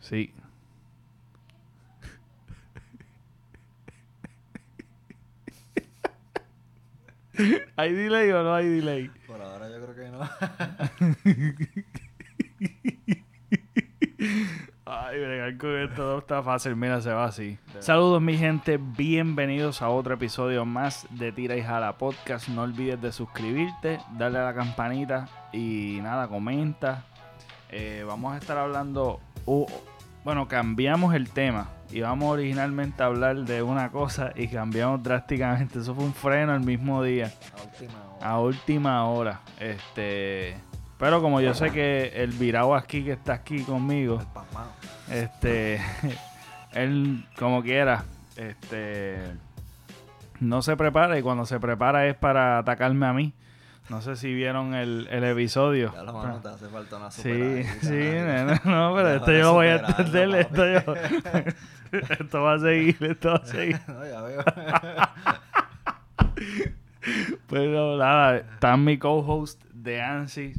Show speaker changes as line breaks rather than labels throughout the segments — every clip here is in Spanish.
Sí. ¿Hay delay o no hay delay?
Por ahora yo creo que no.
Ay, bregar con esto no está fácil. Mira, se va así. Saludos, mi gente. Bienvenidos a otro episodio más de Tira y Jala Podcast. No olvides de suscribirte, darle a la campanita y nada, comenta. Eh, vamos a estar hablando. uh, bueno, cambiamos el tema. Íbamos originalmente a hablar de una cosa y cambiamos drásticamente. Eso fue un freno el mismo día
A última hora.
a última hora. Este, pero como yo sé que el virado aquí que está aquí conmigo, este, él como quiera, este, no se prepara y cuando se prepara es para atacarme a mí. No sé si vieron el, el episodio.
Ya lo mano, te hace falta una
Sí,
superadita,
sí,
nena.
no, pero esto yo voy a entender, esto yo, esto va a seguir, esto va a seguir.
no, ya veo.
Pero nada, está mi co-host de ANSI,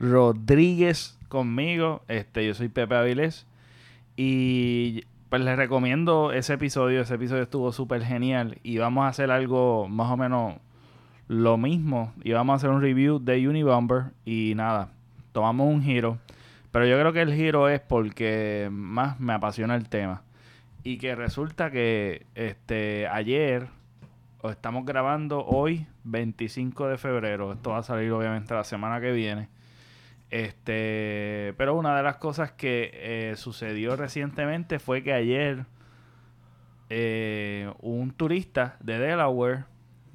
Rodríguez, conmigo. Este, yo soy Pepe Avilés. Y pues les recomiendo ese episodio. Ese episodio estuvo súper genial. Y vamos a hacer algo más o menos lo mismo. Y vamos a hacer un review de Unibomber. Y nada, tomamos un giro. Pero yo creo que el giro es porque más me apasiona el tema. Y que resulta que este ayer o estamos grabando hoy, 25 de febrero. Esto va a salir obviamente la semana que viene. Este, pero una de las cosas que eh, sucedió recientemente fue que ayer eh, un turista de Delaware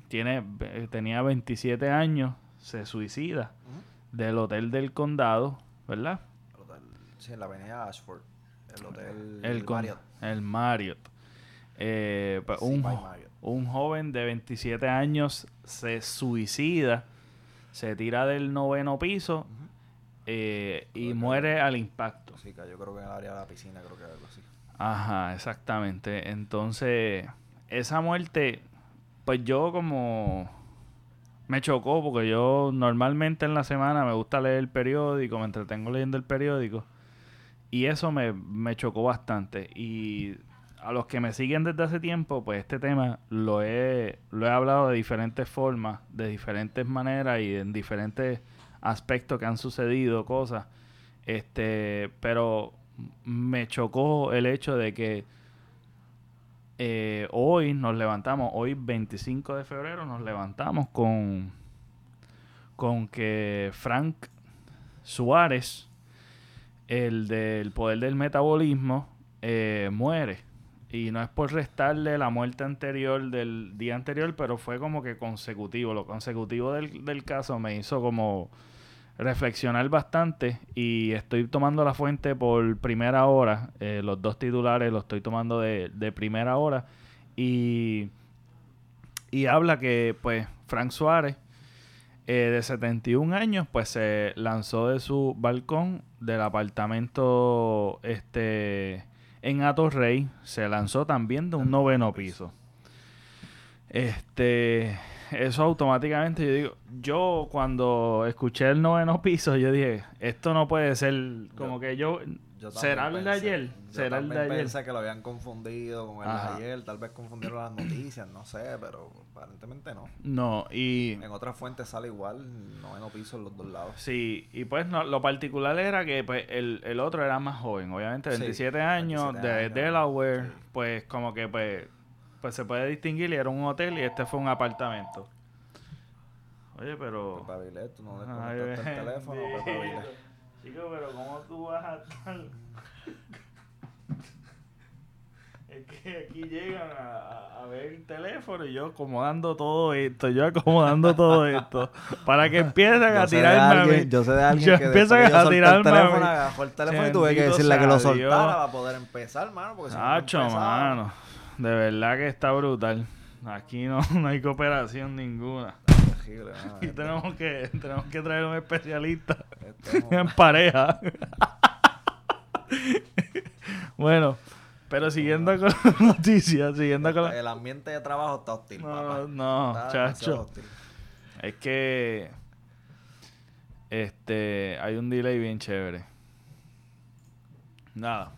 tiene, eh, tenía 27 años, se suicida del hotel del condado, ¿verdad?
El hotel- Sí, en la avenida Ashford. El hotel
El,
Marriott.
el Marriott. Eh, pues,
Sí,
un,
Marriott.
un joven de 27 años se suicida, se tira del noveno piso eh, y muere al impacto.
Sí, que yo creo que en el área de la piscina, creo que algo así.
Ajá, exactamente. Entonces, esa muerte, pues yo como me chocó porque yo normalmente en la semana me gusta leer el periódico, me entretengo leyendo el periódico y eso me, me chocó bastante. Y a los que me siguen desde hace tiempo, pues este tema lo he, lo he hablado de diferentes formas, de diferentes maneras y en diferentes aspectos que han sucedido, cosas. Este, pero me chocó el hecho de que eh, hoy nos levantamos, hoy 25 de febrero nos levantamos con, con que Frank Suárez, el del poder del metabolismo, eh, muere. Y no es por restarle la muerte anterior del día anterior, pero fue como que consecutivo. Lo consecutivo del, del caso me hizo como reflexionar bastante y estoy tomando la fuente por primera hora. Eh, los dos titulares los estoy tomando de, de primera hora. Y, y habla que pues Frank Suárez, eh, de 71 años, pues se lanzó de su balcón del apartamento este en Atorrey. Se lanzó también de un noveno piso. Este, eso automáticamente yo digo, yo cuando escuché el noveno piso, yo dije, esto no puede ser como
Yo-
que yo,
Yo
¿será el de ayer?
yo
¿Será el de ayer?
pensé que lo habían confundido con el
Ajá.
de ayer. Tal vez confundieron las noticias, no sé, pero aparentemente no.
No, y
En otras fuentes sale igual, noveno piso en los dos lados.
sí, y pues no, lo particular era que pues el, el otro era más joven, obviamente,
Sí,
27 años,
27
de
años,
Delaware,
sí.
pues como que pues, pues se puede distinguir y era un hotel y este fue un apartamento. Oye, pero...
Avilés, tú no desconectaste el teléfono,
bendito. Chico, pero ¿cómo tú vas a estar? Es que aquí llegan a, a- ver el teléfono y yo acomodando todo esto, yo acomodando todo esto, para que empiecen a
Yo
tirarme
alguien, yo sé de alguien
Yo
que yo
a
el
tirarme a
teléfono,
mí.
agarró el teléfono y tuve que decirle que lo
sea Dios.
soltara para poder empezar, mano, porque si no, no
Nacho,
empezaba.
mano, de verdad que está brutal. Aquí no, no hay cooperación ninguna.
Esto-
tenemos que, tenemos que traer un especialista. en pareja. bueno, pero siguiendo con las noticias, siguiendo con la...
El ambiente de trabajo está hostil, papá.
No, no,
Está
chacho.
hostil.
Es que este hay un delay bien chévere. Nada.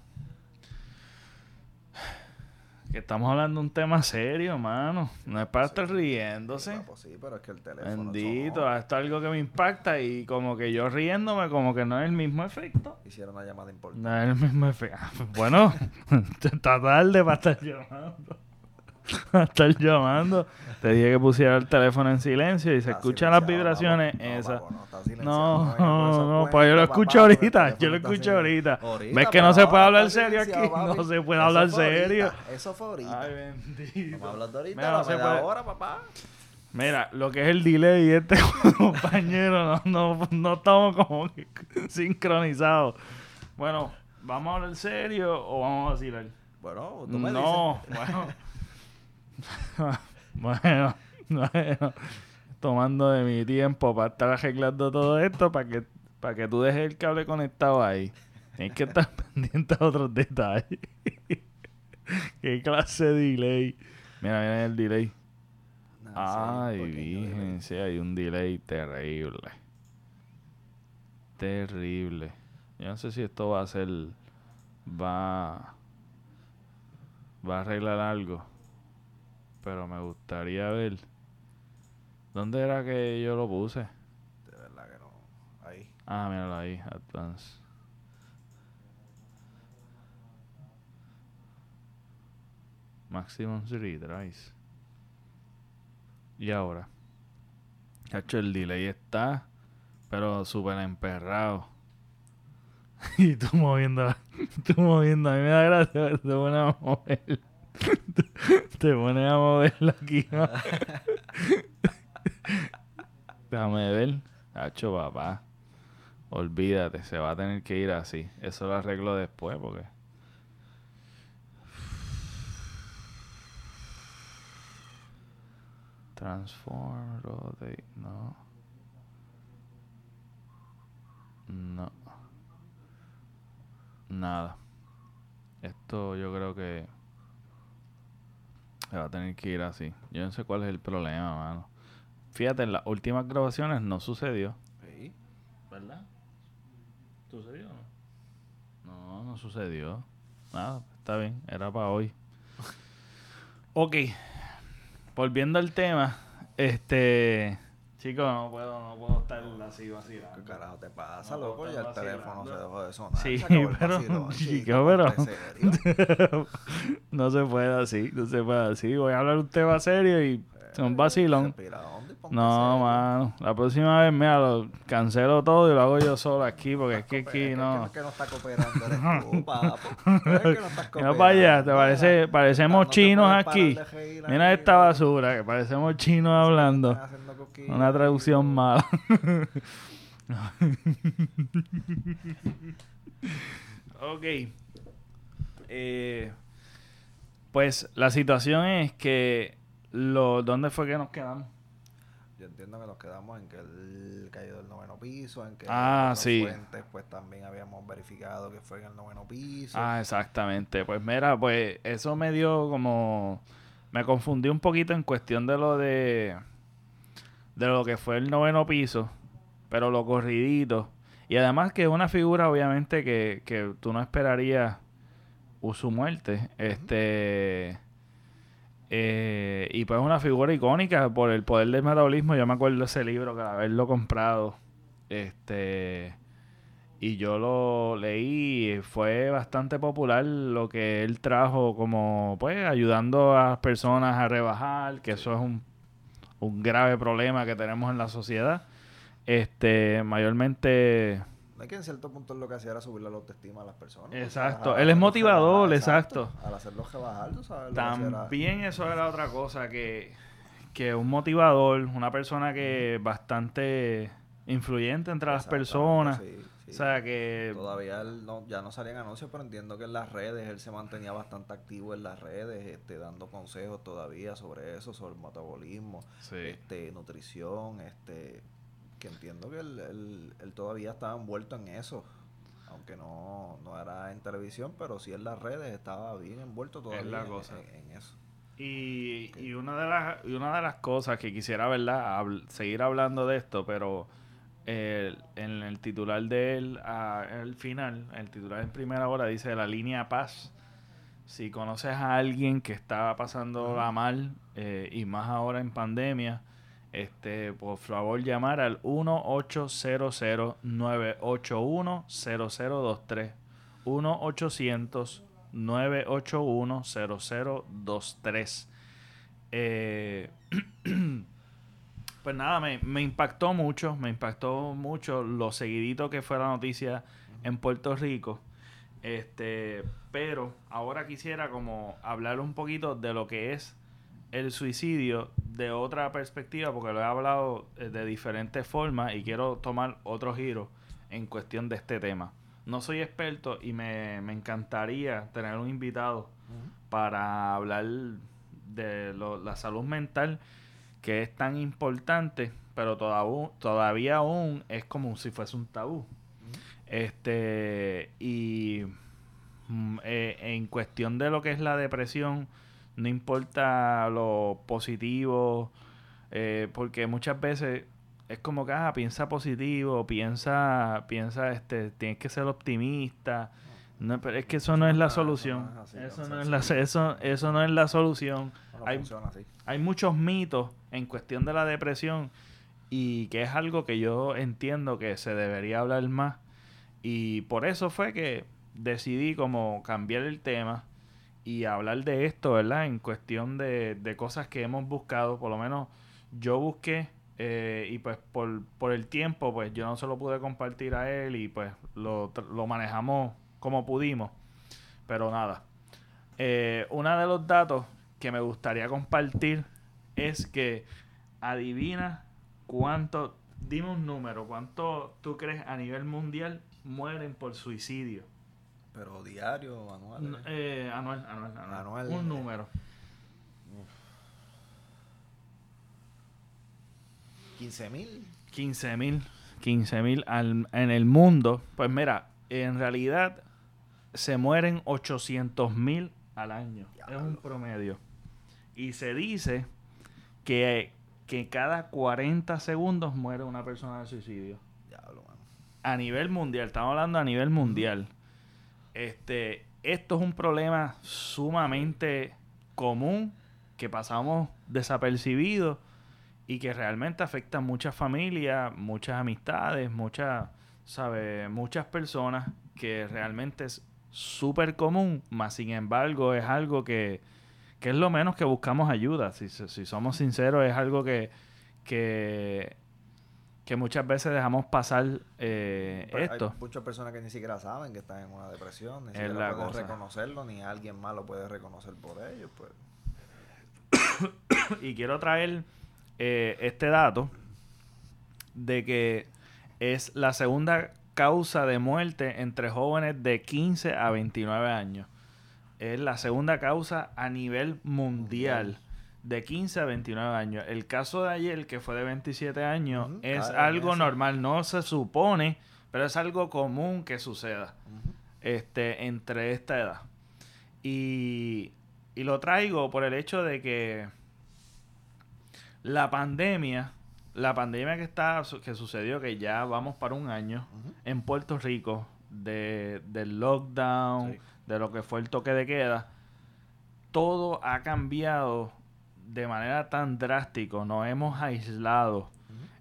Que estamos hablando de un tema serio, mano. No es para estar riéndose.
Papo, sí, pero es que el teléfono.
Bendito,
sonó.
esto es algo que me impacta y como que yo riéndome, como que no es el mismo efecto.
Hicieron una llamada importante.
No es el mismo efecto. Bueno, está tarde para estar llamando. Estar llamando. Te dije que pusiera el teléfono en silencio y se
Está
escuchan las vibraciones.
No,
esa.
papo, no,
No, no, pues yo lo
papá,
escucho
el
ahorita, yo lo escucho
silenciado.
ahorita. ¿Ves que no se puede
ahora
hablar serio aquí?
silenciado,
No
papi.
se puede
Eso
hablar
ahorita,
serio.
Eso fue ahorita.
Ay, bendito.
Vamos de ahorita,
Mira, no se puede-
hora, papá.
Mira, lo que es el delay y este compañero, no, no, no estamos como que sincronizados. Bueno, ¿vamos a hablar serio o vamos a vacilar?
Bueno, tú me
No,
dices.
bueno. bueno, bueno. Tomando de mi tiempo para estar arreglando todo esto para que, para que tú dejes el cable conectado ahí. Tienes que estar pendiente a otros detalles. ¿Qué clase de delay? Mira, mira el delay.
No,
Ay, virgen, sí, hay un delay terrible. Terrible. Yo no sé si esto va a ser. Va. Va a arreglar algo. Pero me gustaría ver. ¿Dónde era que yo lo puse?
De verdad que no. Ahí.
Ah, míralo ahí, Advance. Maximum retries. Y ahora. Hacho, el delay está, pero súper emperrado. y tú moviendo, tú moviendo. A mí me da gracia, pero te pones a mover. te pones a moverlo aquí. ¿no? Déjame ver. Hacho, papá. Olvídate, se va a tener que ir así. Eso lo arreglo después porque. Transform, rotate, no. No. Nada. Esto yo creo que se va a tener que ir así. Yo no sé cuál es el problema, mano. Fíjate, en las últimas grabaciones no sucedió.
Sí.
¿Verdad? ¿Sucedió o no? No, no sucedió. Nada, está bien, era para hoy. ok. Volviendo al tema, este. Chicos, no puedo, no puedo estar así
¿Qué
vacilando.
carajo te pasa,
No,
loco? Ya el teléfono se dejó de sonar.
Sí, pero,
vacilón,
chico, pero- no se puede así, no se puede así. Voy a hablar un tema serio y un vacilón.
Y ponte
No, mano. La próxima vez, mira, lo cancelo todo y lo hago yo solo aquí, porque es que aquí no.
Es que no está cooperando eres tú, papo. Es que no estás
Mira para allá, te
cooperando.
parece, parecemos chinos aquí. Mira esta basura, que parecemos chinos hablando. Una traducción mala. ok. Eh, pues la situación es que lo, ¿dónde fue que nos quedamos?
Yo entiendo que nos quedamos en que él cayó del noveno piso, en que
Ah,
otras
sí.
fuentes pues también habíamos verificado que fue en el noveno piso.
Ah, exactamente. Pues mira, pues eso me dio como... Me confundí un poquito en cuestión de lo de... De lo que fue el noveno piso. Pero lo corridito. Y además que es una figura obviamente que, que tú no esperarías su muerte. Este... eh, y pues es una figura icónica por el poder del metabolismo. Yo me acuerdo de ese libro que al haberlo comprado. Este... Y yo lo leí fue bastante popular lo que él trajo como, pues, ayudando a las personas a rebajar, que eso es un, un grave problema que tenemos en la sociedad. Este, mayormente...
Es que en cierto punto él lo que hacía era subir la autoestima a las personas.
Exacto. Él es motivador,
rebajar,
exacto.
Al hacerlos rebajar, tú sabes. era-
También eso era otra cosa, que, que un motivador, una persona que bastante influyente entre las personas.
sí.
O sea, que...
Todavía él no, ya no salían anuncios, pero entiendo que en las redes él se mantenía bastante activo en las redes, este, dando consejos todavía sobre eso, sobre el metabolismo,
Sí.
este, nutrición, este, que entiendo que él, él- él todavía estaba envuelto en eso, aunque no, no era en televisión, pero sí en las redes estaba bien envuelto todavía
la
en-
cosa.
En, en eso.
Y, y una de las y una de las cosas que quisiera, ¿verdad? Habl- seguir hablando de esto, pero eh, en el titular de él, al final, el titular en primera hora dice la línea paz si conoces a alguien que está pasando la mal eh, y más ahora en pandemia, este, por favor llamar al 1-800-981-0023. 1-800-981-0023. Eh, pues nada, me, me, impactó mucho, me impactó mucho lo seguidito que fue la noticia en Puerto Rico. Este, pero ahora quisiera como hablar un poquito de lo que es el suicidio de otra perspectiva, porque lo he hablado eh, de diferentes formas y quiero tomar otro giro en cuestión de este tema. No soy experto y me, encantaría tener un invitado para hablar de la salud mental, que es tan importante, pero todavía, todavía aún es como si fuese un tabú. Este, y mm, eh, en cuestión de lo que es la depresión, no importa lo positivo, eh, porque muchas veces es como que, ah, piensa positivo, piensa, piensa, este, tienes que ser optimista. No, pero es que eso no es la solución. Eso no es la, eso, eso no es la solución. hay, hay muchos mitos en cuestión de la depresión y que es algo que yo entiendo que se debería hablar más y por eso fue que decidí como cambiar el tema y hablar de esto, ¿verdad? En cuestión de, de cosas que hemos buscado, por lo menos yo busqué eh, y pues por, por, el tiempo pues yo no se lo pude compartir a él y pues lo, lo manejamos como pudimos. Pero nada. Eh, uno de los datos que me gustaría compartir es que adivina cuánto, dime un número, cuánto tú crees a nivel mundial mueren por suicidio.
¿Pero diario o anual?
Eh, anual, anual, anual, Un número.
15 mil.
15 mil. 15 mil en el mundo. Pues mira, en realidad se mueren 800 mil al año. Es un promedio. Y se dice que, que cada 40 segundos muere una persona de suicidio a nivel mundial, estamos hablando a nivel mundial. Este, esto es un problema sumamente común que pasamos desapercibidos y que realmente afecta a muchas familias, muchas amistades, muchas, ¿sabe? muchas personas que realmente es súper común, más sin embargo es algo que, que, es lo menos que buscamos ayuda. Si, si somos sinceros, es algo que, que que muchas veces dejamos pasar eh, esto.
Hay muchas personas que ni siquiera saben que están en una depresión, ni siquiera pueden reconocerlo, ni alguien más lo puede reconocer por ellos. Pues.
y quiero traer eh, este dato de que es la segunda causa de muerte entre jóvenes de 15 a 29 años. Es la segunda causa a nivel mundial de 15 a 29 años. El caso de ayer, que fue de 27 años, es algo normal, no se supone, pero es algo común que suceda este, entre esta edad. Y, y lo traigo por el hecho de que la pandemia, la pandemia que está que sucedió, que ya vamos para un año en Puerto Rico, de, del lockdown, de lo que fue el toque de queda, todo ha cambiado de manera tan drástica, nos hemos aislado.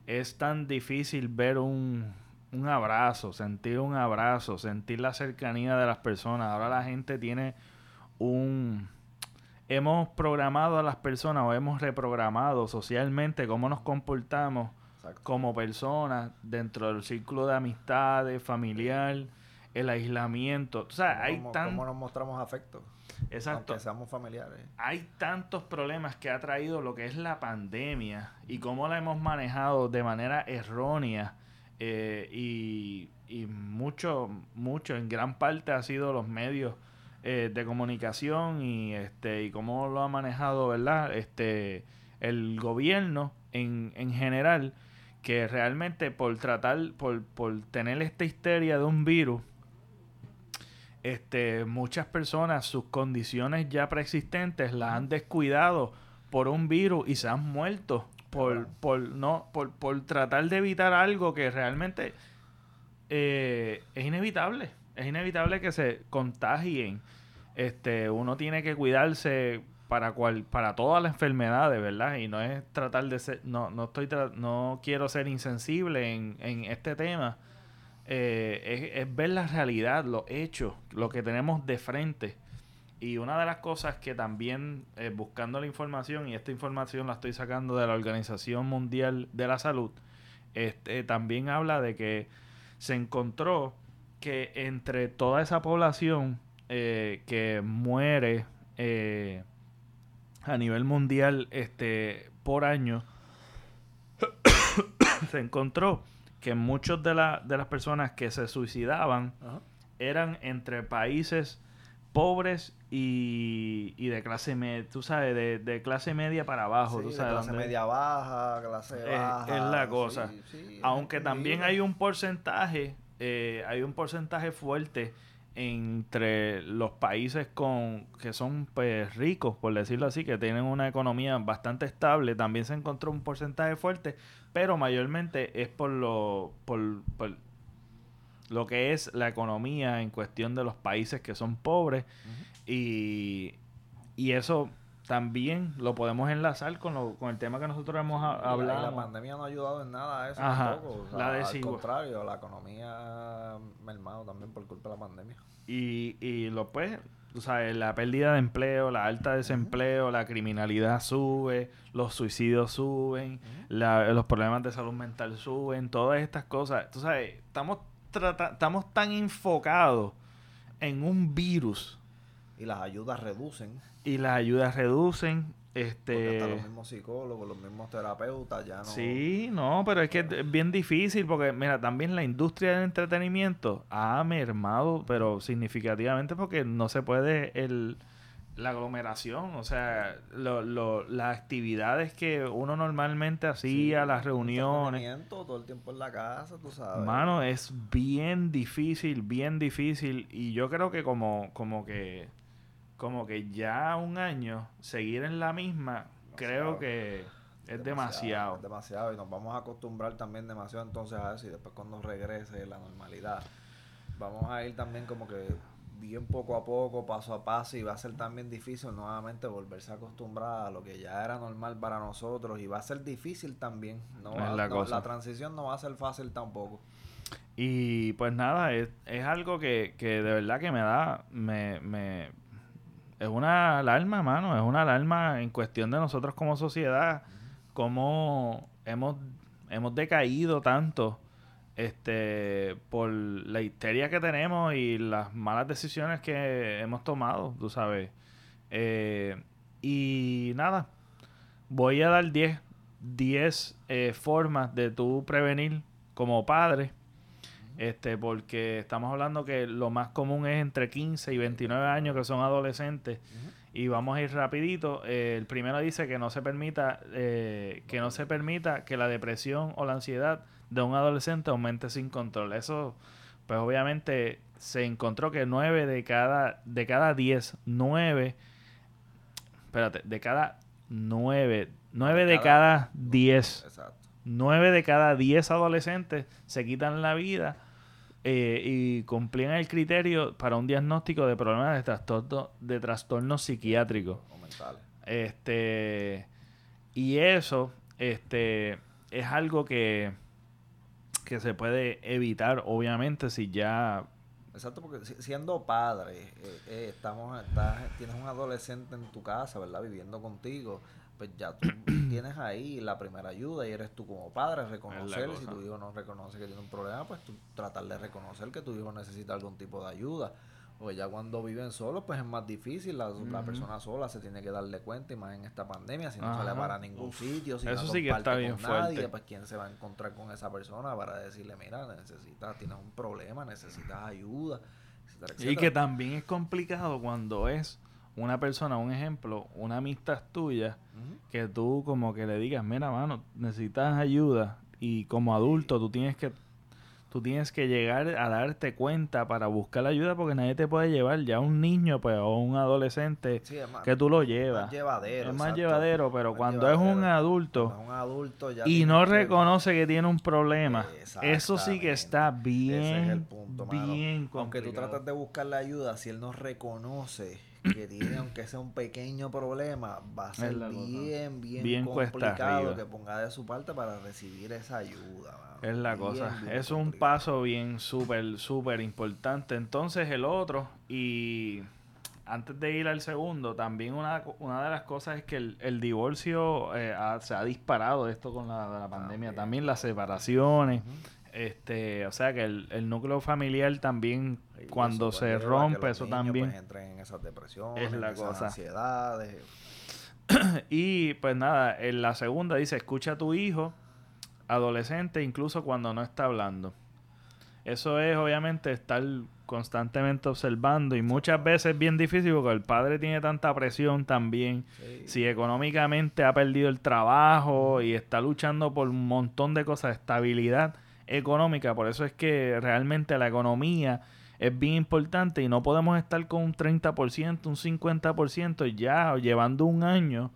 Es tan difícil ver un, un abrazo, sentir un abrazo, sentir la cercanía de las personas. Ahora la gente tiene un... Hemos programado a las personas o hemos reprogramado socialmente cómo nos comportamos como personas dentro del círculo de amistades, familiar, el aislamiento. O sea, hay tan...
¿Cómo nos mostramos afecto?
Exacto.
Aunque seamos familiares.
Hay tantos problemas que ha traído lo que es la pandemia y cómo la hemos manejado de manera errónea eh, y, y, mucho, mucho, en gran parte ha sido los medios eh, de comunicación y este y cómo lo ha manejado, ¿verdad? Este el gobierno en, en general que realmente por tratar, por, por tener esta histeria de un virus, este, muchas personas sus condiciones ya preexistentes las han descuidado por un virus y se han muerto por, por no por, por tratar de evitar algo que realmente eh, es inevitable es inevitable que se contagien este, uno tiene que cuidarse para cual, para todas las enfermedades, ¿verdad? Y no es tratar de ser, no, no estoy no quiero ser insensible en, en este tema. Eh, es, ver la realidad, los hechos, lo que tenemos de frente. Y una de las cosas que también, eh, buscando la información, y esta información la estoy sacando de la Organización Mundial de la Salud, este, también habla de que se encontró que entre toda esa población eh, que muere eh, a nivel mundial este, por año, se encontró que muchas de, de las personas que se suicidaban eran entre países pobres y, de clase media, tú sabes, de, clase media para abajo. tú sabes,
clase media baja, clase baja.
Es la cosa. Aunque también hay un porcentaje, eh, hay un porcentaje fuerte entre los países con que son pues ricos, por decirlo así, que tienen una economía bastante estable, también se encontró un porcentaje fuerte, pero mayormente es por lo por, lo que es la economía en cuestión de los países que son pobres. Y, y eso también lo podemos enlazar con, lo, con el tema que nosotros hemos hablado.
La, pandemia no ha ayudado en nada a eso tampoco. al contrario, la economía mermado también por culpa de la pandemia.
Y, y lo pues, tú sabes, la pérdida de empleo, la alta desempleo, la criminalidad sube, los suicidios suben, los problemas de salud mental suben, todas estas cosas. Tú sabes, estamos, estamos tan enfocados en un virus.
Y las ayudas reducen
y las ayudas reducen. Este...
los mismos psicólogos, los mismos terapeutas ya no...
Sí, no, pero es que es bien difícil porque, mira, también la industria del entretenimiento ha mermado, pero significativamente porque no se puede el, la aglomeración, o sea, lo, lo, las actividades que uno normalmente hacía, las reuniones...
Todo el tiempo en la casa, tú sabes.
Mano, es bien difícil, bien difícil y yo creo que como, como que como que ya un año seguir en la misma, creo que es demasiado,
Es demasiado y nos vamos a acostumbrar también demasiado entonces a eso y después cuando regrese la normalidad vamos a ir también como que bien poco a poco, paso a paso y va a ser también difícil nuevamente volverse a acostumbrar a lo que ya era normal para nosotros y va a ser difícil también. No, la, la transición no va a ser fácil tampoco.
Y pues nada, es, es algo que, que de verdad que me da, me, me, es una alarma, mano, es una alarma en cuestión de nosotros como sociedad, cómo hemos, hemos decaído tanto este por la histeria que tenemos y las malas decisiones que hemos tomado, tú sabes. Eh, y nada, voy a dar 10 10 eh, formas de tú prevenir como padre este, porque estamos hablando que lo más común es entre 15 y 29 años que son adolescentes. Y vamos a ir rapidito. Eh, el primero dice que no se permita eh, que no se permita que la depresión o la ansiedad de un adolescente aumente sin control. Eso, pues obviamente se encontró que 9 de cada de cada 10, 9 espérate, de cada 9, 9 de cada 10. Exacto. 9 de cada 10 adolescentes se quitan la vida eh, y cumplían el criterio para un diagnóstico de problemas de trastorno, de trastorno psiquiátrico. Este, y eso este, es algo que, que se puede evitar, obviamente, si ya
Exacto, porque siendo padre, eh, eh, estamos, estás, tienes un adolescente en tu casa, ¿verdad? Viviendo contigo pues ya tú tienes ahí la primera ayuda y eres tú como padre reconocer si tu hijo no reconoce que tiene un problema, pues tú tratar de reconocer que tu hijo necesita algún tipo de ayuda. Porque ya cuando viven solos, pues es más difícil. La, persona sola se tiene que darle cuenta, y más en esta pandemia, si no sale para ningún sitio, si
Eso
no
sí que está bien
con nadie, pues quién se va a encontrar con esa persona para decirle, mira, necesitas, tienes un problema, necesitas ayuda,
Y que también es complicado cuando es una persona, un ejemplo, una amistad tuya, que tú como que le digas, mira, mano, necesitas ayuda y como adulto tú tienes que tú tienes que llegar a darte cuenta para buscar ayuda porque nadie te puede llevar. Ya un niño pues, o un adolescente que tú lo llevas.
Más llevadero,
es más llevadero, pero cuando es un adulto,
un adulto
y no reconoce que tiene un problema, eso sí que está bien, Ese es el punto, bien complicado.
Aunque tú tratas de buscar la ayuda, si él no reconoce que tiene, aunque sea un pequeño problema, va a ser bien, bien, complicado que ponga de su parte para recibir esa ayuda.
Es la cosa. es un paso bien súper, súper importante. Entonces el otro, y antes de ir al segundo, también una, una de las cosas es que el, divorcio eh, se ha disparado esto con la, la ah, pandemia. También las separaciones. este O sea que el, núcleo familiar también, cuando se rompe, eso también...
Pues, en esas depresiones, es la cosa. ansiedades.
y pues nada, en la segunda dice, escucha a tu hijo adolescente incluso cuando no está hablando. Eso es obviamente estar constantemente observando y muchas veces es bien difícil porque el padre tiene tanta presión también. Si económicamente ha perdido el trabajo y está luchando por un montón de cosas, estabilidad económica, por eso es que realmente la economía es bien importante y no podemos estar con un 30%, un 50% ya llevando un año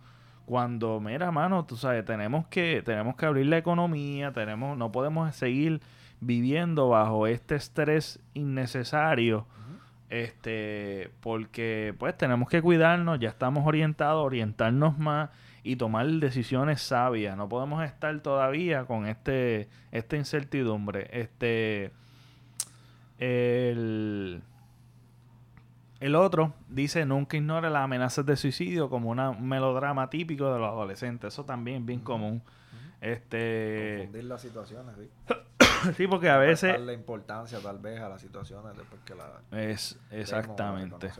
cuando, mira, mano, tú sabes, tenemos que, tenemos que abrir la economía, tenemos, no podemos seguir viviendo bajo este estrés innecesario. Este, porque pues tenemos que cuidarnos, ya estamos orientados, orientarnos más y tomar decisiones sabias. No podemos estar todavía con este esta incertidumbre. Este el el otro dice, nunca ignore las amenazas de suicidio como una, un melodrama típico de los adolescentes. Eso también es bien común. Este...
Confundir las situaciones, sí.
sí, porque a veces...
Darle importancia tal vez a las situaciones después que la...
Es, exactamente. Pues.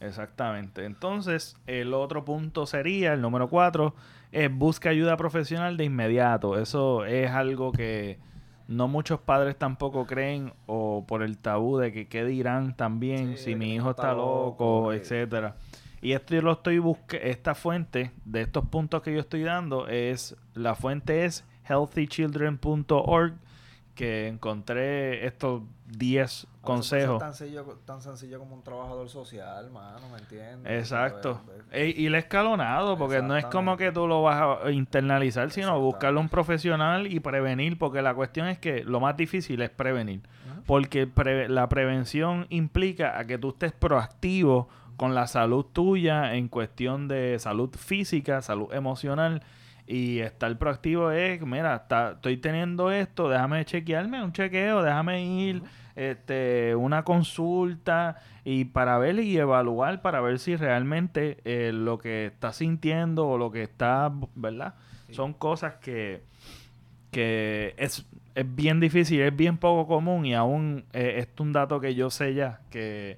Exactamente. Entonces, el otro punto sería, el número cuatro, es busca ayuda profesional de inmediato. Eso es algo que no muchos padres tampoco creen o por el tabú de que qué dirán también si mi hijo está, loco, etcétera. Y esto yo lo estoy buscando, esta fuente de estos puntos que yo estoy dando es, la fuente es healthychildren.org que encontré estos 10 consejos.
Tan sencillo, tan sencillo como un trabajador social, mano, ¿me entiendes?
Exacto. y el escalonado, porque no es como que tú lo vas a internalizar, sino buscarle un profesional y prevenir, porque la cuestión es que lo más difícil es prevenir. Porque la prevención implica a que tú estés proactivo con la salud tuya en cuestión de salud física, salud emocional y estar proactivo es, mira, está, estoy teniendo esto, déjame chequearme un chequeo, déjame ir, este, una consulta y para ver y evaluar para ver si realmente eh, lo que está sintiendo o lo que está, ¿verdad? Son cosas que, que es, es bien difícil, es bien poco común y aún eh, es un dato que yo sé ya, que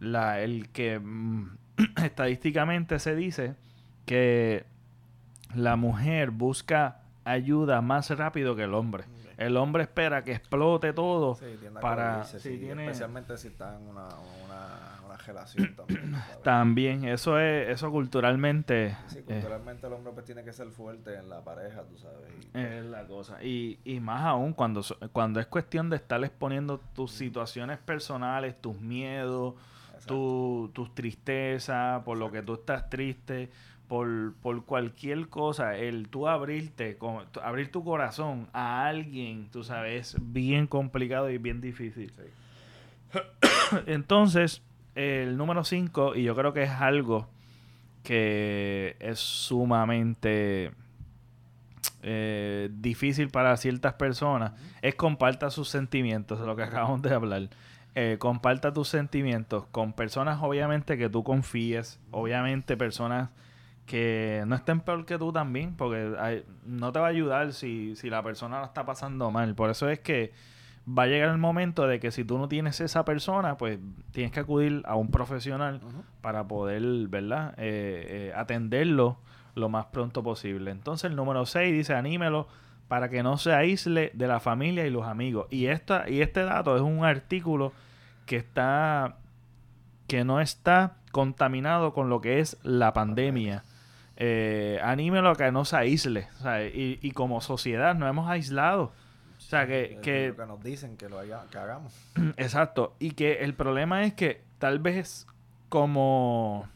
la, el que mm, estadísticamente se dice que la mujer busca ayuda más rápido que el hombre. El hombre espera que explote todo para...
Especialmente si está en una, relación también.
también, eso es eso culturalmente...
Sí, eh, culturalmente el hombre pues tiene que ser fuerte en la pareja, tú sabes.
es la cosa. Y, y más aún cuando, cuando es cuestión de estar exponiendo tus situaciones personales, tus miedos, tu, tus tristezas, por lo que tú estás triste por, por cualquier cosa, el tú abrirte, abrir tu corazón a alguien, tú sabes, es bien complicado y bien difícil. Entonces, el número 5, y yo creo que es algo que es sumamente eh, difícil para ciertas personas, es comparta sus sentimientos, de lo que acabamos de hablar. Eh, comparta tus sentimientos con personas obviamente que tú confíes, obviamente personas que no estén peor que tú también, porque no te va a ayudar si, si la persona la está pasando mal. Por eso es que va a llegar el momento de que si tú no tienes esa persona, pues tienes que acudir a un profesional para poder, ¿verdad? Eh, eh, atenderlo lo más pronto posible. Entonces el número 6 dice, anímelo para que no se aísle de la familia y los amigos. Y, esta, y este dato es un artículo que está que no está contaminado con lo que es la pandemia eh, anímelo a que no se aísle. y, como sociedad nos hemos aislado. O sea, que... que
lo que nos dicen que lo que hagamos.
Exacto. Y que el problema es que tal vez como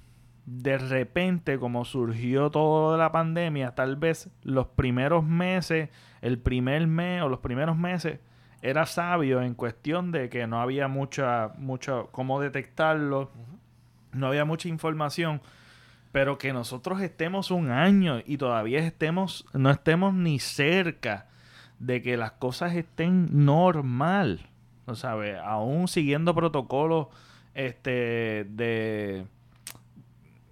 de repente, como surgió todo de la pandemia, tal vez los primeros meses, el primer mes o los primeros meses, era sabio en cuestión de que no había mucha, mucha, cómo detectarlo, no había mucha información, pero que nosotros estemos un año y todavía estemos, no estemos ni cerca de que las cosas estén normal, ¿no sabes? Aún siguiendo protocolos, este, de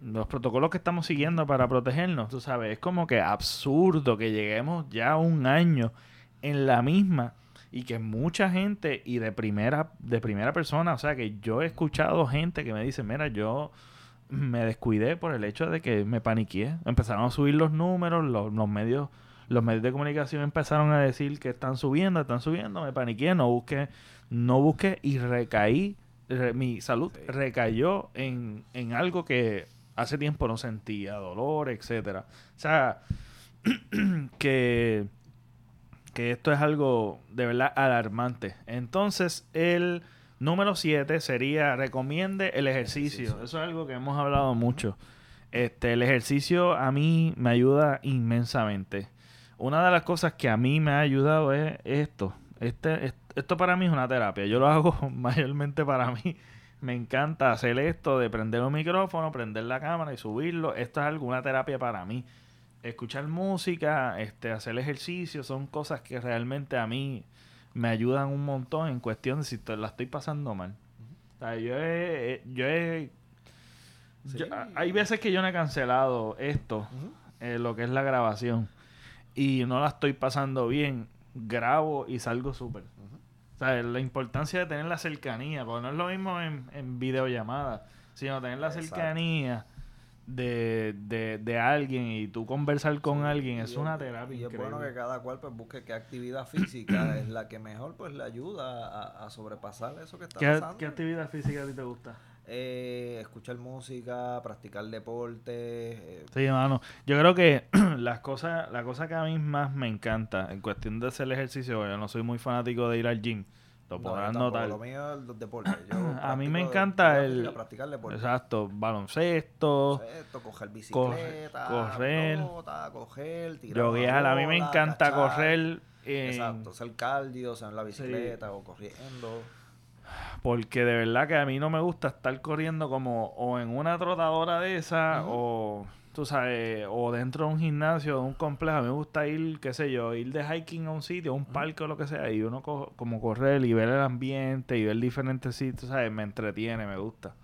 los protocolos que estamos siguiendo para protegernos, tú sabes, es como que absurdo que lleguemos ya un año en la misma y que mucha gente y de primera de primera persona, o sea, que yo he escuchado gente que me dice, "Mira, yo me descuidé por el hecho de que me paniqué. Empezaron a subir los números, los, medios los medios de comunicación empezaron a decir que están subiendo, están subiendo, me paniqué, no busqué, no busqué y recaí, mi salud recayó en, en algo que hace tiempo no sentía dolor, etcétera. O sea, que, que esto es algo de verdad alarmante. Entonces, el número 7 sería recomiende el ejercicio. Eso es algo que hemos hablado mucho. Este, el ejercicio a mí me ayuda inmensamente. Una de las cosas que a mí me ha ayudado es esto. Este, esto para mí es una terapia. Yo lo hago mayormente para mí me encanta hacer esto de prender un micrófono, prender la cámara y subirlo. Esto es alguna terapia para mí. Escuchar música, este, hacer ejercicio, son cosas que realmente a mí me ayudan un montón en cuestión de si la estoy pasando mal. O sea, yo he, yo he hay veces que yo no he cancelado esto, eh, lo que es la grabación, y no la estoy pasando bien, grabo y salgo súper. O sea, la importancia de tener la cercanía, porque no es lo mismo en, en videollamada, sino tener la cercanía de, de, alguien y tú conversar con alguien es una terapia.
Y es bueno que cada cual pues, busque qué actividad física es la que mejor pues le ayuda a, sobrepasar eso que está pasando.
¿Qué actividad física a ti te gusta?
Eh, escuchar música, practicar deporte. Eh.
Sí, hermano. Yo creo que las cosas, la cosa que a mí más me encanta en cuestión de hacer el ejercicio, yo no soy muy fanático de ir al gym. Lo podrán notar.
Lo mío es el deporte.
a mí me encanta el.
Practicar deporte.
Exacto. Baloncesto.
Baloncesto coger bicicleta.
correr.
Pelota, coger,
tirar. a mí me encanta correr.
Exacto. Hacer cardio, o sea, en la bicicleta o corriendo.
Porque de verdad que a mí no me gusta estar corriendo como o en una trotadora de esa o tú sabes, o dentro de un gimnasio, de un complejo, a mí me gusta ir, qué sé yo, ir de hiking a un sitio, a un parque o lo que sea, y uno como correr y ver el ambiente y ver diferentes sitios, ¿sabes? Me entretiene, me gusta.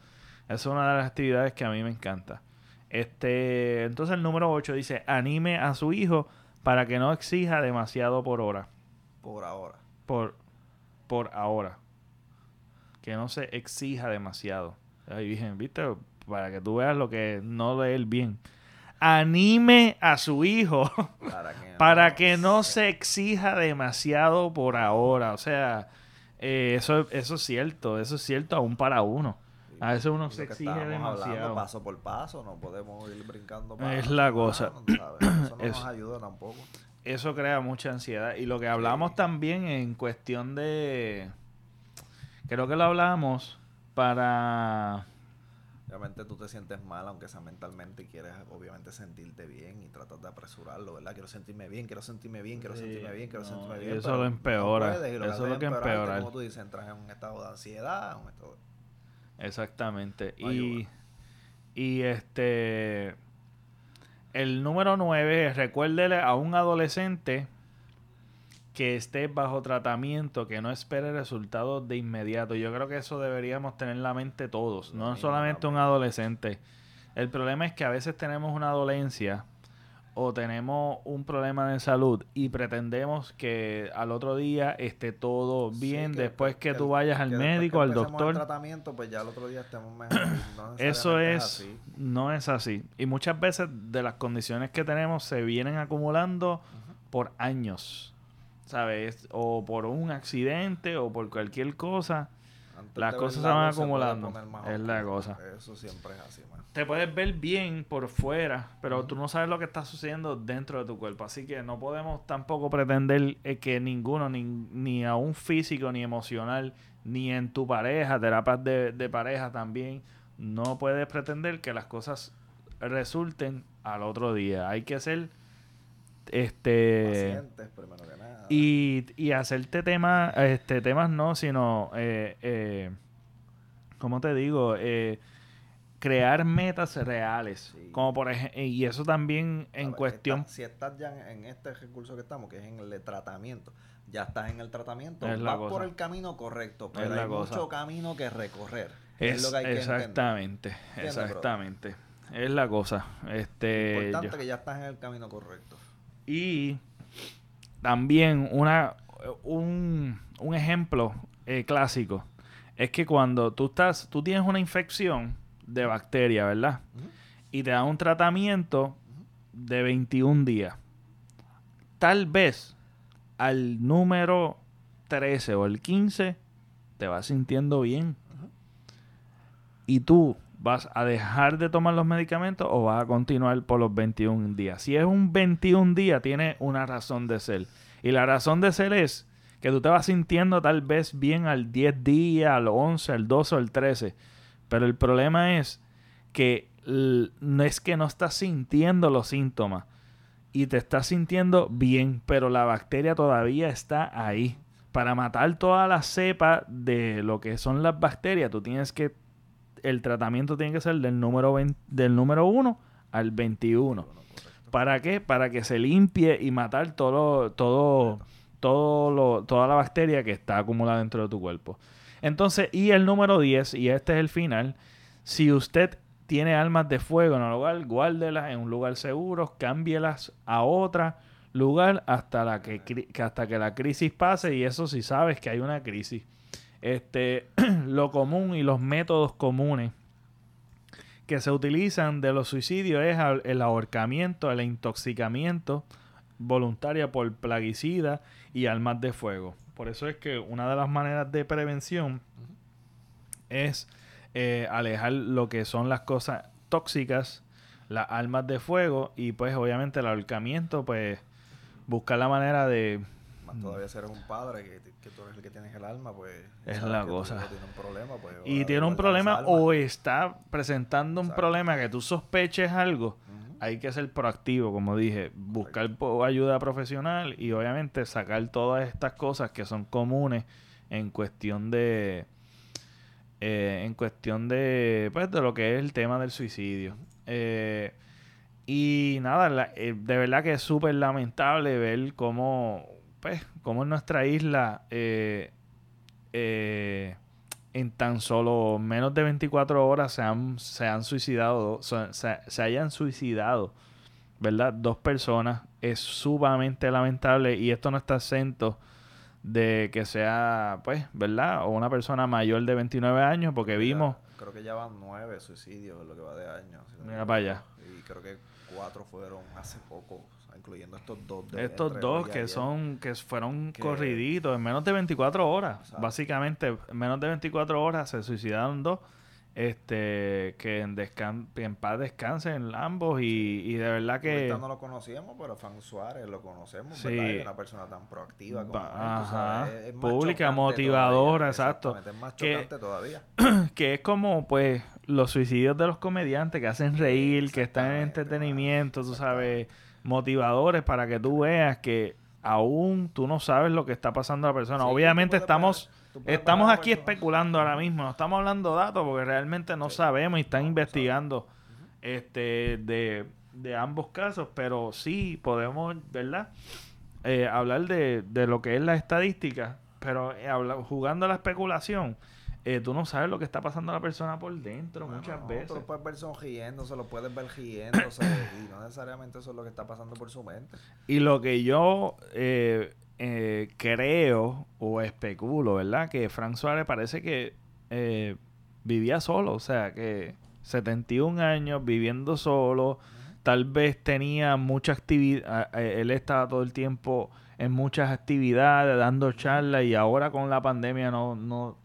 Esa es una de las actividades que a mí me encanta. Este, entonces el número 8 dice, anime a su hijo para que no exija demasiado por hora.
Por ahora.
Por, por ahora que no se exija demasiado. Ahí dije, viste, para que tú veas lo que no lee el bien. Anime a su hijo para que, no, se exija demasiado por ahora. O sea, eh, eso, eso es cierto, eso es cierto aún para uno. A veces uno se exige demasiado.
paso por paso, no podemos ir brincando.
es la cosa.
Eso no nos ayuda tampoco.
Eso crea mucha ansiedad. Y lo que hablamos también en cuestión de Creo que lo hablamos para...
Obviamente tú te sientes mal, aunque sea mentalmente, y quieres obviamente sentirte bien y tratas de apresurarlo, ¿verdad? Quiero sentirme bien, quiero sentirme bien, quiero sentirme bien, quiero sentirme bien.
Eso lo empeora. eso es lo que empeora.
Como tú dices, entras en un estado de ansiedad, un estado
Exactamente. y, y este... El número 9, recuérdele a un adolescente que esté bajo tratamiento, que no espere resultados de inmediato. Yo creo que eso deberíamos tener en la mente todos, no solamente un adolescente. El problema es que a veces tenemos una dolencia o tenemos un problema de salud y pretendemos que al otro día esté todo bien después que, tú vayas al médico, al doctor. El
tratamiento, pues ya al otro día estemos mejor.
Eso es, no es así. Y muchas veces de las condiciones que tenemos se vienen acumulando por años. ¿Sabes? O por un accidente o por cualquier cosa. las cosas se van acumulando. Es la cosa.
Eso siempre es así,
Te puedes ver bien por fuera, pero tú no sabes lo que está sucediendo dentro de tu cuerpo. Así que no podemos tampoco pretender eh, que ninguno, ni, ni a un físico, ni emocional, ni en tu pareja, terapias de, de pareja también, no puedes pretender que las cosas resulten al otro día. Hay que ser este
primero que nada.
Y, y hacerte temas, este, temas no, sino eh, eh, ¿cómo te digo? Eh, crear metas reales. Como por ejemplo, y eso también en cuestión.
si estás ya en este recurso que estamos, que es en el tratamiento, ya estás en el tratamiento,
es
vas por el camino correcto, pero hay mucho camino que recorrer.
Es, lo que hay exactamente, que exactamente. Es la cosa. Este,
Importante que ya estás en el camino correcto.
Y también una, un, ejemplo eh, clásico es que cuando tú estás, tú tienes una infección de bacteria, ¿verdad? Y te da un tratamiento de 21 días. Tal vez al número 13 o el 15 te vas sintiendo bien. Y tú vas a dejar de tomar los medicamentos o vas a continuar por los 21 días. Si es un 21 día, tiene una razón de ser. Y la razón de ser es que tú te vas sintiendo tal vez bien al 10 días, al 11, al 12 o al 13. Pero el problema es que no es que no estás sintiendo los síntomas y te estás sintiendo bien, pero la bacteria todavía está ahí. Para matar toda la cepa de lo que son las bacterias, tú tienes que el tratamiento tiene que ser del número, del número 1 al 21. ¿Para qué? Para que se limpie y matar todo, todo, todo toda la bacteria que está acumulada dentro de tu cuerpo. Entonces, y el número 10, y este es el final, si usted tiene armas de fuego en un lugar, guárdelas en un lugar seguro, cámbielas a otro lugar hasta, la que, hasta que la crisis pase y eso si sabes que hay una crisis. Este, lo común y los métodos comunes que se utilizan de los suicidios es el ahorcamiento, el intoxicamiento voluntario por plaguicida y armas de fuego. Por eso es que una de las maneras de prevención es eh, alejar lo que son las cosas tóxicas, las armas de fuego y pues obviamente el ahorcamiento, pues buscar la manera de
todavía si eres un padre que, tú eres el que tienes el alma, pues...
Es la cosa.
Tiene un problema, pues,
y tiene un problema o está presentando un problema que tú sospeches algo. Hay que ser proactivo, como dije, buscar ayuda profesional y obviamente sacar todas estas cosas que son comunes en cuestión de... Eh, en cuestión de, pues, de lo que es el tema del suicidio. Eh, y nada, eh, de verdad que es súper lamentable ver cómo pues, como en nuestra isla, eh, eh, en tan solo menos de 24 horas se han, se han suicidado, se, hayan suicidado, ¿verdad? Dos personas. Es sumamente lamentable y esto no está exento de que sea, pues, ¿verdad? O una persona mayor de 29 años, porque vimos...
Creo que ya van nueve suicidios en lo que va de años.
Mira para allá.
Y creo que cuatro fueron hace poco incluyendo estos dos.
estos dos que son que fueron corriditos en menos de 24 horas. Básicamente, en menos de 24 horas se suicidaron dos. Este, que en, descan en paz descansen ambos y, de verdad que...
no lo conocíamos, pero Fan Suárez lo conocemos, sí. ¿verdad? Es una persona tan proactiva como Ajá.
Pública, motivadora, exacto.
Es más chocante todavía.
Que es como, pues, los suicidios de los comediantes que hacen reír, que están en entretenimiento, tú sabes motivadores para que tú veas que aún tú no sabes lo que está pasando a la persona. Obviamente estamos estamos aquí especulando ahora mismo, no estamos hablando datos porque realmente no sabemos y están investigando este de, de, ambos casos, pero sí podemos, ¿verdad? Eh, hablar de, de, lo que es la estadística, pero eh, jugando a la especulación eh, tú no sabes lo que está pasando a la persona por dentro muchas veces. Tú
lo puedes ver sonriéndose, lo puedes ver riéndose y no necesariamente eso es lo que está pasando por su mente.
Y lo que yo eh, eh, creo o especulo, ¿verdad? Que Frank Suárez parece que vivía solo, o sea, que 71 años viviendo solo, tal vez tenía mucha actividad, él estaba todo el tiempo en muchas actividades, dando charlas y ahora con la pandemia no, no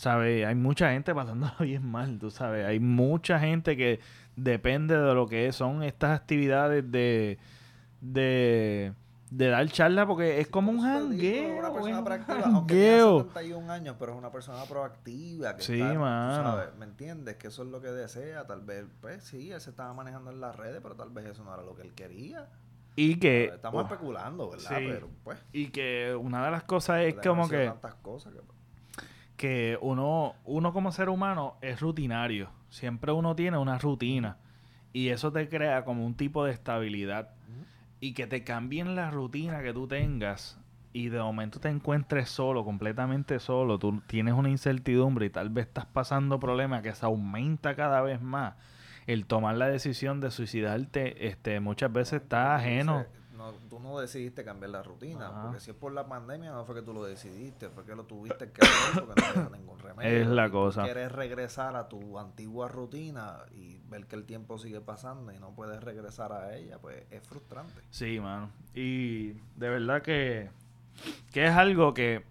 ¿sabes? Hay mucha gente pasándolo bien mal, tú sabes. Hay mucha gente que depende de lo que son estas actividades de, de, de dar charla porque es como un jangueo.
Una persona
un
proactiva, aunque
jangueo.
tiene 71 años, pero es una persona proactiva. Que
Sí,
está, sabes, ¿Me entiendes? Que eso es lo que desea. Tal vez, pues sí, él se estaba manejando en las redes, pero tal vez eso no era lo que él quería.
Y que...
Estamos
oh,
especulando, ¿verdad?
sí.
Pero pues.
y que una de las cosas es
le han
como que...
tantas cosas que,
que uno, uno como ser humano es rutinario. Siempre uno tiene una rutina. Y eso te crea como un tipo de estabilidad. Y que te cambien la rutina que tú tengas. Y de momento te encuentres solo, completamente solo. Tú tienes una incertidumbre y tal vez estás pasando problemas que se aumenta cada vez más. El tomar la decisión de suicidarte, este, muchas veces está ajeno.
No, tú no decidiste cambiar la rutina,
Ajá.
porque si es por la pandemia no fue que tú lo decidiste, fue que lo tuviste que hacer porque no te ningún remedio.
Es la
Y tú
cosa.
quieres regresar a tu antigua rutina y ver que el tiempo sigue pasando y no puedes regresar a ella, pues es frustrante.
Sí, mano. Y de verdad que, que es algo que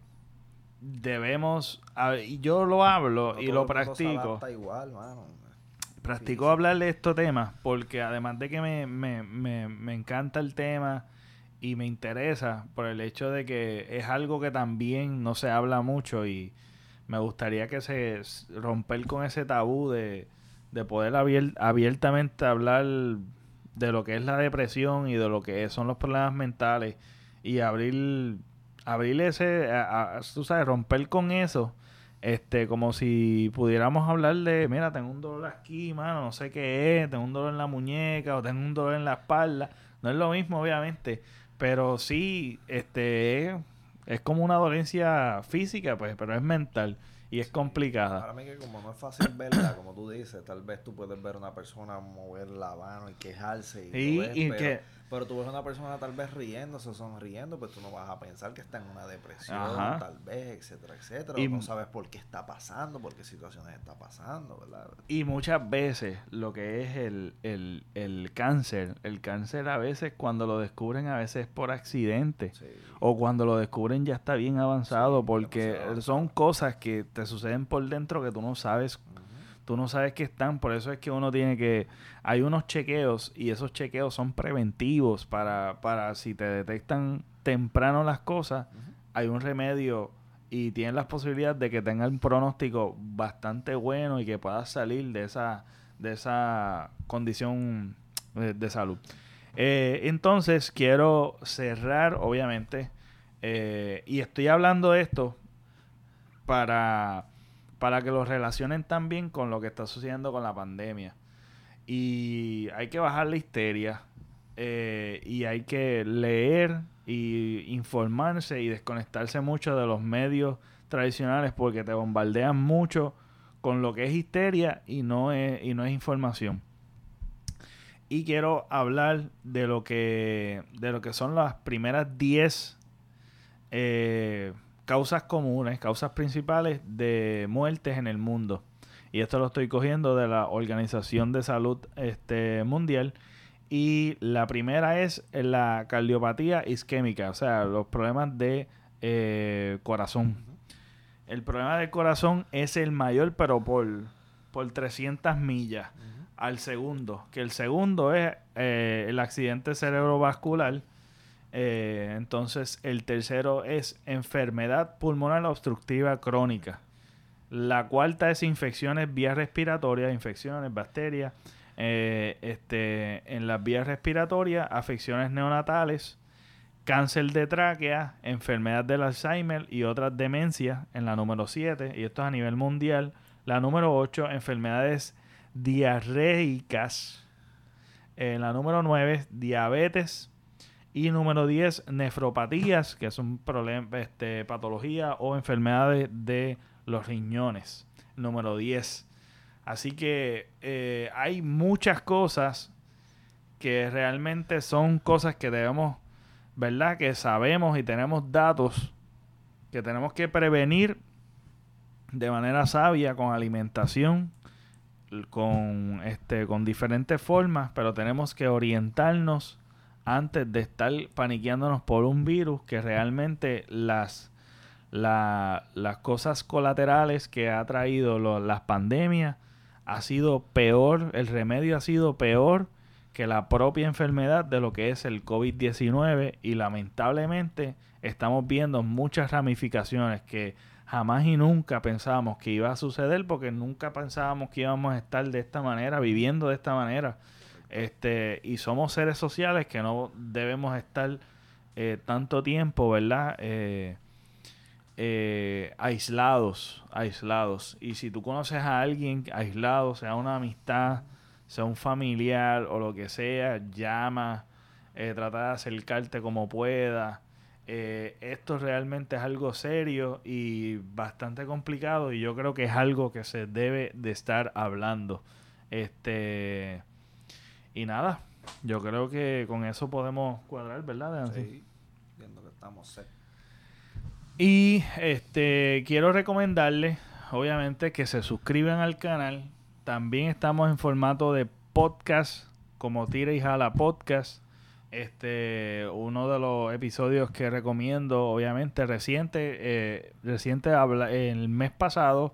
debemos, y yo lo hablo
No
y
todo
lo practico.
igual, mano.
Practico
sí.
hablar de estos temas porque además de que me, me, me, me encanta el tema y me interesa por el hecho de que es algo que también no se habla mucho y me gustaría que se romper con ese tabú de, de poder abier- abiertamente hablar de lo que es la depresión y de lo que son los problemas mentales y abrir abrir ese a- a- tú sabes romper con eso este como si pudiéramos hablar de mira tengo un dolor aquí mano no sé qué es tengo un dolor en la muñeca o tengo un dolor en la espalda. No es lo mismo obviamente pero sí este es, como una dolencia física pues pero es mental y es complicada.
Para mí que como no es fácil verla, como tú dices, tal vez tú puedes ver una persona mover la mano y quejarse y,
Y-
lo ves,
y
pero,
que-
pero tú ves una persona tal vez riéndose, sonriendo, pues tú no vas a pensar que está en una depresión,
Ajá.
tal vez, etcétera, etcétera.
Y-
o no sabes por qué está pasando, por qué situaciones está pasando, ¿verdad?
Y muchas veces lo que es el, el, el cáncer, el cáncer a veces cuando lo descubren a veces es por accidente
Sí.
o cuando lo descubren ya está bien avanzado
Sí,
porque son cosas que te suceden por dentro que tú no sabes. Tú no sabes que están, por eso es que uno tiene que, hay unos chequeos y esos chequeos son preventivos para, para si te detectan temprano las cosas, hay un remedio y tienes las posibilidades de que tenga un pronóstico bastante bueno y que puedas salir de esa, de esa condición de salud. Eh, entonces, quiero cerrar, obviamente, eh, y estoy hablando de esto para, para que lo relacionen también con lo que está sucediendo con la pandemia. Y hay que bajar la histeria eh, y hay que leer y informarse y desconectarse mucho de los medios tradicionales porque te bombardean mucho con lo que es histeria y no es, y no es información. Y quiero hablar de lo que, de lo que son las primeras 10 eh, causas comunes, causas principales de muertes en el mundo. Y esto lo estoy cogiendo de la Organización de Salud este, Mundial. Y la primera es la cardiopatía isquémica, o sea, los problemas de eh, corazón. El problema del corazón es el mayor, pero por, por 300 millas al segundo. Que el segundo es eh, el accidente cerebrovascular. Eh, entonces, el tercero es enfermedad pulmonar obstructiva crónica. La cuarta es infecciones vías respiratorias, infecciones, bacterias. eh, este, en las vías respiratorias, afecciones neonatales, cáncer de tráquea, enfermedad del Alzheimer y otras demencias en la número 7, y esto es a nivel mundial. La número 8, enfermedades diarreicas. En la número 9, diabetes. Y número 10, nefropatías, que es un problema, este, patología o enfermedades de los riñones. Número 10. Así que eh, hay muchas cosas que realmente son cosas que debemos, ¿verdad? Que sabemos y tenemos datos que tenemos que prevenir de manera sabia con alimentación, con este, con diferentes formas, pero tenemos que orientarnos antes de estar paniqueándonos por un virus que realmente las las cosas colaterales que ha traído las pandemias ha sido peor, el remedio ha sido peor que la propia enfermedad de lo que es el COVID-19 y lamentablemente estamos viendo muchas ramificaciones que jamás y nunca pensábamos que iba a suceder porque nunca pensábamos que íbamos a estar de esta manera, viviendo de esta manera. Este, y somos seres sociales que no debemos estar eh, tanto tiempo, ¿verdad? Eh, eh, aislados, aislados. Y si tú conoces a alguien aislado, sea una amistad, sea un familiar o lo que sea, llama, trata de acercarte como pueda. esto realmente es algo serio y bastante complicado y yo creo que es algo que se debe de estar hablando. Este y nada, yo creo que con eso podemos cuadrar, ¿verdad? Sí, viendo que estamos Y este quiero recomendarles, obviamente, que se suscriban al canal. También estamos en formato de podcast, como Tira y Jala Podcast. Este, uno de los episodios que recomiendo, obviamente, reciente, eh, reciente el mes pasado,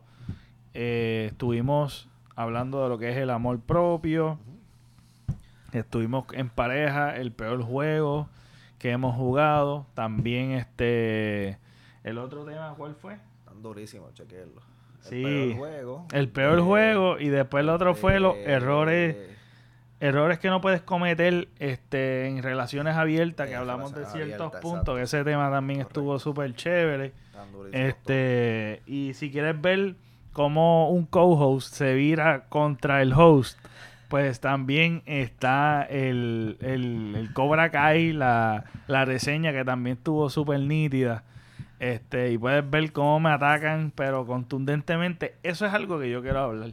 eh, estuvimos hablando de lo que es el amor propio. Estuvimos en pareja, el peor juego que hemos jugado. También este el otro tema, ¿cuál fue?
Tan durísimo, chequearlo.
El sí, peor juego. El peor juego y después el otro fue los errores errores que no puedes cometer este en relaciones abiertas, que hablamos de ciertos puntos, que ese tema también estuvo súper chévere. Este, y si quieres ver cómo un co-host se vira contra el host, pues también está el, el, Cobra Kai, la, la reseña que también estuvo súper nítida. Este, y puedes ver cómo me atacan, pero contundentemente. Eso es algo que yo quiero hablar.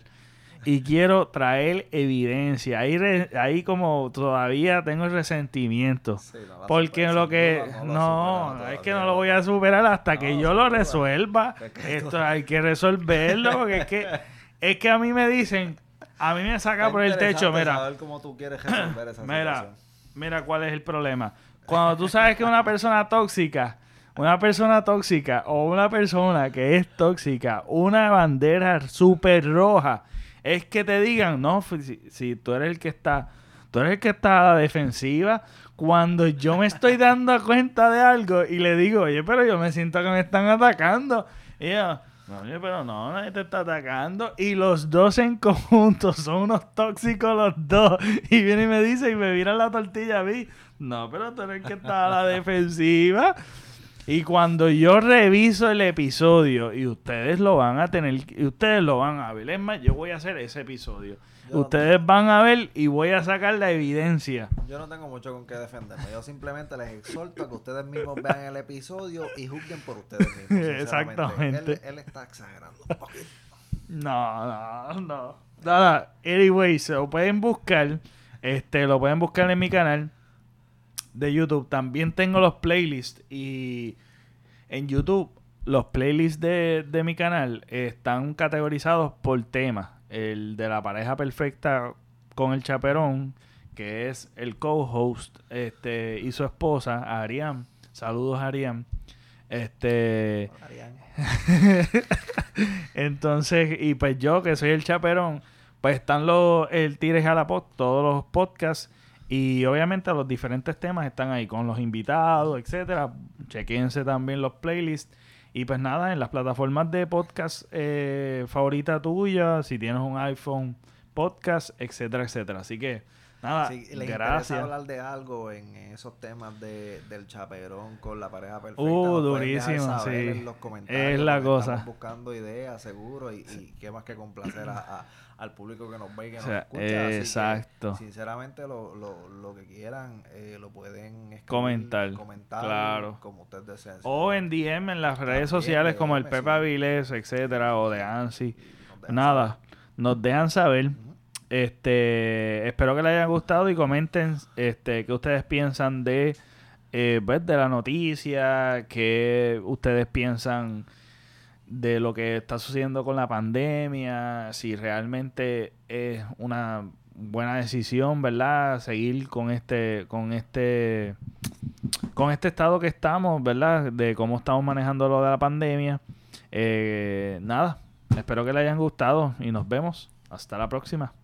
Y quiero traer evidencia. Ahí, ahí como todavía tengo el resentimiento. porque lo que... No, es que no lo voy a superar hasta que yo lo resuelva. Esto hay que resolverlo. Porque es que, es que a mí me dicen, a mí me saca por el techo, mira.
cómo tú quieres resolver esa mira,
mira cuál es el problema. Cuando tú sabes que una persona tóxica, una persona tóxica o una persona que es tóxica, una bandera súper roja, es que te digan, no, si, tú eres el que está, tú eres el que está a la defensiva, cuando yo me estoy dando cuenta de algo y le digo, oye, pero yo me siento que me están atacando. Y yo, Oye, pero no, nadie te está atacando. Y los dos en conjunto son unos tóxicos los dos. Y viene y me dice y me vira la tortilla a mí. No, pero tenés que estar a la defensiva. Y cuando yo reviso el episodio y ustedes lo van a tener, y ustedes lo van a ver, es más, yo voy a hacer ese episodio. Ustedes van a ver y voy a sacar la evidencia.
Yo no tengo mucho con qué defenderme. Yo simplemente les exhorto a que ustedes mismos vean el episodio y juzguen por ustedes mismos. Exactamente. Él, está exagerando un poquito.
No, no, no. Nada, anyway, se lo pueden buscar. Este, lo pueden buscar en mi canal de YouTube. También tengo los playlists y en YouTube los playlists de, de mi canal están categorizados por tema. El de la pareja perfecta con el chaperón, que es el co-host este, y su esposa, Arián. Saludos, Arián. Este. Entonces, y pues yo que soy el chaperón, pues están los, el Tires a la Pod, todos los podcasts y obviamente los diferentes temas están ahí con los invitados, etcétera. Chequense también los playlists. Y pues nada, en las plataformas de podcast eh, favorita tuya, si tienes un iPhone, podcast, etcétera, etcétera. Así que nada,
le gracias. hablar de algo en esos temas de, del chaperón con la pareja perfecta.
Uh, durísimo, sí. En los comentarios, es la cosa.
buscando ideas, seguro, y, y qué más que complacer a al público que nos ve y que nos escucha.
Exacto.
sinceramente, lo, lo, lo, que quieran eh, lo pueden
comentar. Claro.
Como ustedes deseen.
O en DM en las redes sociales como el Pepa Viles, etcétera, o de ANSI. Nada, nos dejan saber. Este, espero que les haya gustado y comenten este qué ustedes piensan de eh, pues, de la noticia, qué ustedes piensan de lo que está sucediendo con la pandemia, si realmente es una buena decisión, ¿verdad? Seguir con este, con este, con este estado que estamos, ¿verdad? De cómo estamos manejando lo de la pandemia. Eh, nada, espero que les hayan gustado y nos vemos. Hasta la próxima.